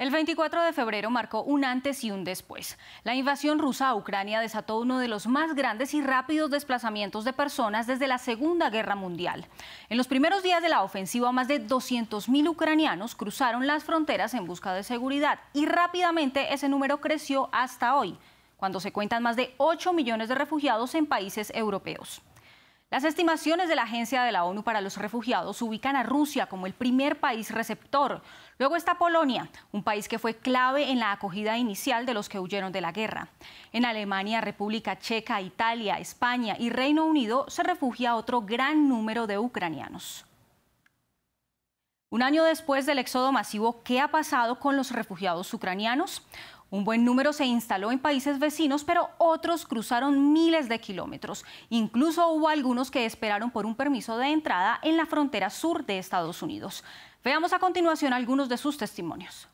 El 24 de febrero marcó un antes y un después. La invasión rusa a Ucrania desató uno de los más grandes y rápidos desplazamientos de personas desde la Segunda Guerra Mundial. En los primeros días de la ofensiva, más de 200.000 ucranianos cruzaron las fronteras en busca de seguridad y rápidamente ese número creció hasta hoy, cuando se cuentan más de 8 millones de refugiados en países europeos. Las estimaciones de la Agencia de la ONU para los Refugiados ubican a Rusia como el primer país receptor. Luego está Polonia, un país que fue clave en la acogida inicial de los que huyeron de la guerra. En Alemania, República Checa, Italia, España y Reino Unido se refugia otro gran número de ucranianos. Un año después del éxodo masivo, ¿qué ha pasado con los refugiados ucranianos? Un buen número se instaló en países vecinos, pero otros cruzaron miles de kilómetros. Incluso hubo algunos que esperaron por un permiso de entrada en la frontera sur de Estados Unidos. Veamos a continuación algunos de sus testimonios.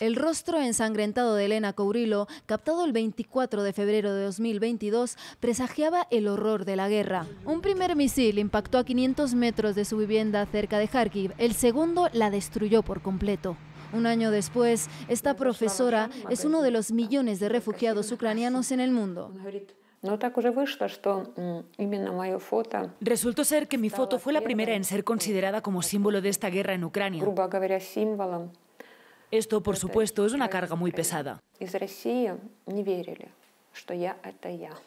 El rostro ensangrentado de Elena Courilo, captado el 24 de febrero de 2022, presagiaba el horror de la guerra. Un primer misil impactó a 500 metros de su vivienda cerca de Kharkiv, el segundo la destruyó por completo. Un año después, esta profesora es uno de los millones de refugiados ucranianos en el mundo. Resultó ser que mi foto fue la primera en ser considerada como símbolo de esta guerra en Ucrania. Esto, por supuesto, es una carga muy pesada.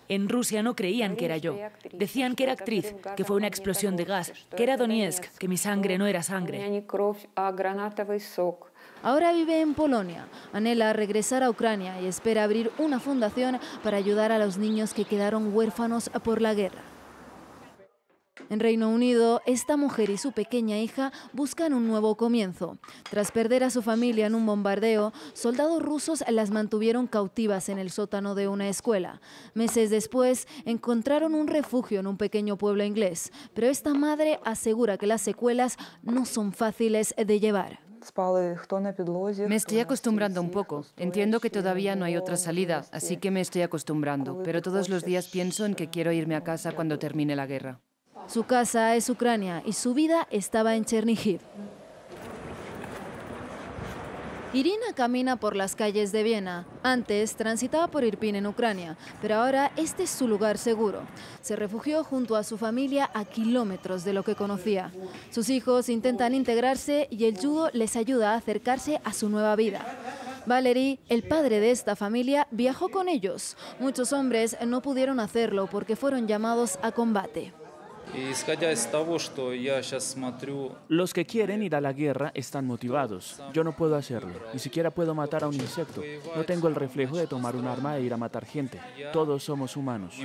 En Rusia no creían que era yo. Decían que era actriz, que fue una explosión de gas, que era Donetsk, que mi sangre no era sangre. Ahora vive en Polonia, anhela regresar a Ucrania y espera abrir una fundación para ayudar a los niños que quedaron huérfanos por la guerra. En Reino Unido, esta mujer y su pequeña hija buscan un nuevo comienzo. Tras perder a su familia en un bombardeo, soldados rusos las mantuvieron cautivas en el sótano de una escuela. Meses después, encontraron un refugio en un pequeño pueblo inglés, pero esta madre asegura que las secuelas no son fáciles de llevar. Me estoy acostumbrando un poco. Entiendo que todavía no hay otra salida, así que me estoy acostumbrando. Pero todos los días pienso en que quiero irme a casa cuando termine la guerra. Su casa es Ucrania y su vida estaba en Chernihiv. Irina camina por las calles de Viena. Antes transitaba por Irpin en Ucrania, pero ahora este es su lugar seguro. Se refugió junto a su familia a kilómetros de lo que conocía. Sus hijos intentan integrarse y el judo les ayuda a acercarse a su nueva vida. Valery, el padre de esta familia, viajó con ellos. Muchos hombres no pudieron hacerlo porque fueron llamados a combate. Los que quieren ir a la guerra están motivados. Yo no puedo hacerlo. Ni siquiera puedo matar a un insecto. No tengo el reflejo de tomar un arma e ir a matar gente. Todos somos humanos.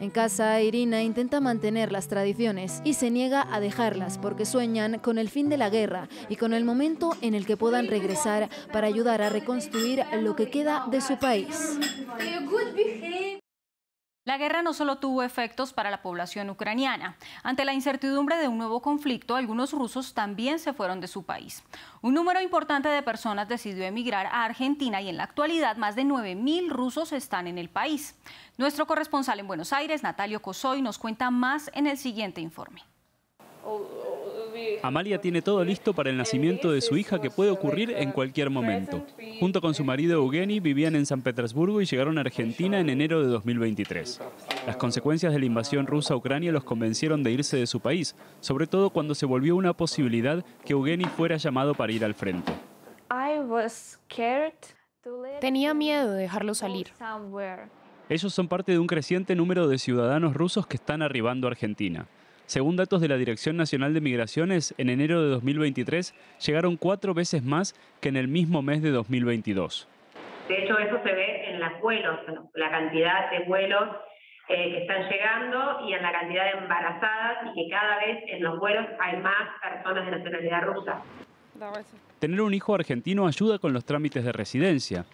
En casa, Irina intenta mantener las tradiciones y se niega a dejarlas porque sueñan con el fin de la guerra y con el momento en el que puedan regresar para ayudar a reconstruir lo que queda de su país. La guerra no solo tuvo efectos para la población ucraniana. Ante la incertidumbre de un nuevo conflicto, algunos rusos también se fueron de su país. Un número importante de personas decidió emigrar a Argentina y en la actualidad más de 9.000 rusos están en el país. Nuestro corresponsal en Buenos Aires, Natalio Cosoy, nos cuenta más en el siguiente informe. Amalia tiene todo listo para el nacimiento de su hija que puede ocurrir en cualquier momento. Junto con su marido Eugeni vivían en San Petersburgo y llegaron a Argentina en enero de 2023. Las consecuencias de la invasión rusa a Ucrania los convencieron de irse de su país, sobre todo cuando se volvió una posibilidad que Eugeni fuera llamado para ir al frente. Tenía miedo de dejarlo salir. Ellos son parte de un creciente número de ciudadanos rusos que están arribando a Argentina. Según datos de la Dirección Nacional de Migraciones, en enero de 2023 llegaron cuatro veces más que en el mismo mes de 2022. De hecho, eso se ve en los vuelos, la cantidad de vuelos eh, que están llegando y en la cantidad de embarazadas y que cada vez en los vuelos hay más personas de nacionalidad rusa. Tener un hijo argentino ayuda con los trámites de residencia.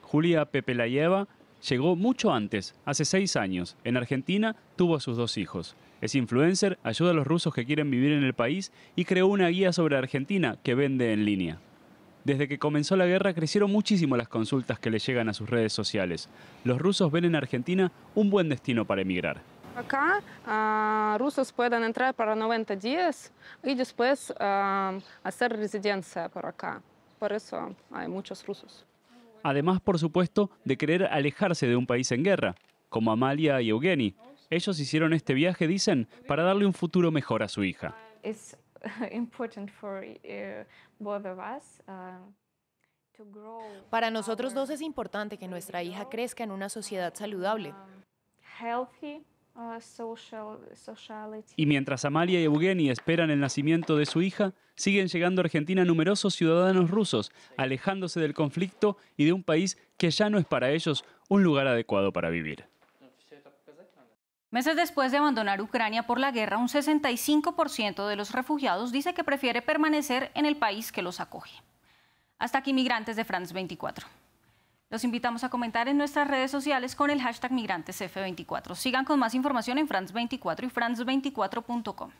Julia Pepelayeva llegó mucho antes, hace seis años. En Argentina tuvo a sus dos hijos. Es influencer, ayuda a los rusos que quieren vivir en el país y creó una guía sobre Argentina que vende en línea. Desde que comenzó la guerra crecieron muchísimo las consultas que le llegan a sus redes sociales. Los rusos ven en Argentina un buen destino para emigrar. Acá uh, rusos pueden entrar para 90 días y después uh, hacer residencia por acá. Por eso hay muchos rusos. Además, por supuesto, de querer alejarse de un país en guerra, como Amalia y Eugeni. Ellos hicieron este viaje, dicen, para darle un futuro mejor a su hija. Para nosotros dos es importante que nuestra hija crezca en una sociedad saludable. Y mientras Amalia y Eugeni esperan el nacimiento de su hija, siguen llegando a Argentina numerosos ciudadanos rusos, alejándose del conflicto y de un país que ya no es para ellos un lugar adecuado para vivir. Meses después de abandonar Ucrania por la guerra, un 65% de los refugiados dice que prefiere permanecer en el país que los acoge. Hasta aquí, migrantes de France 24. Los invitamos a comentar en nuestras redes sociales con el hashtag MigrantesF24. Sigan con más información en France24 y France24.com.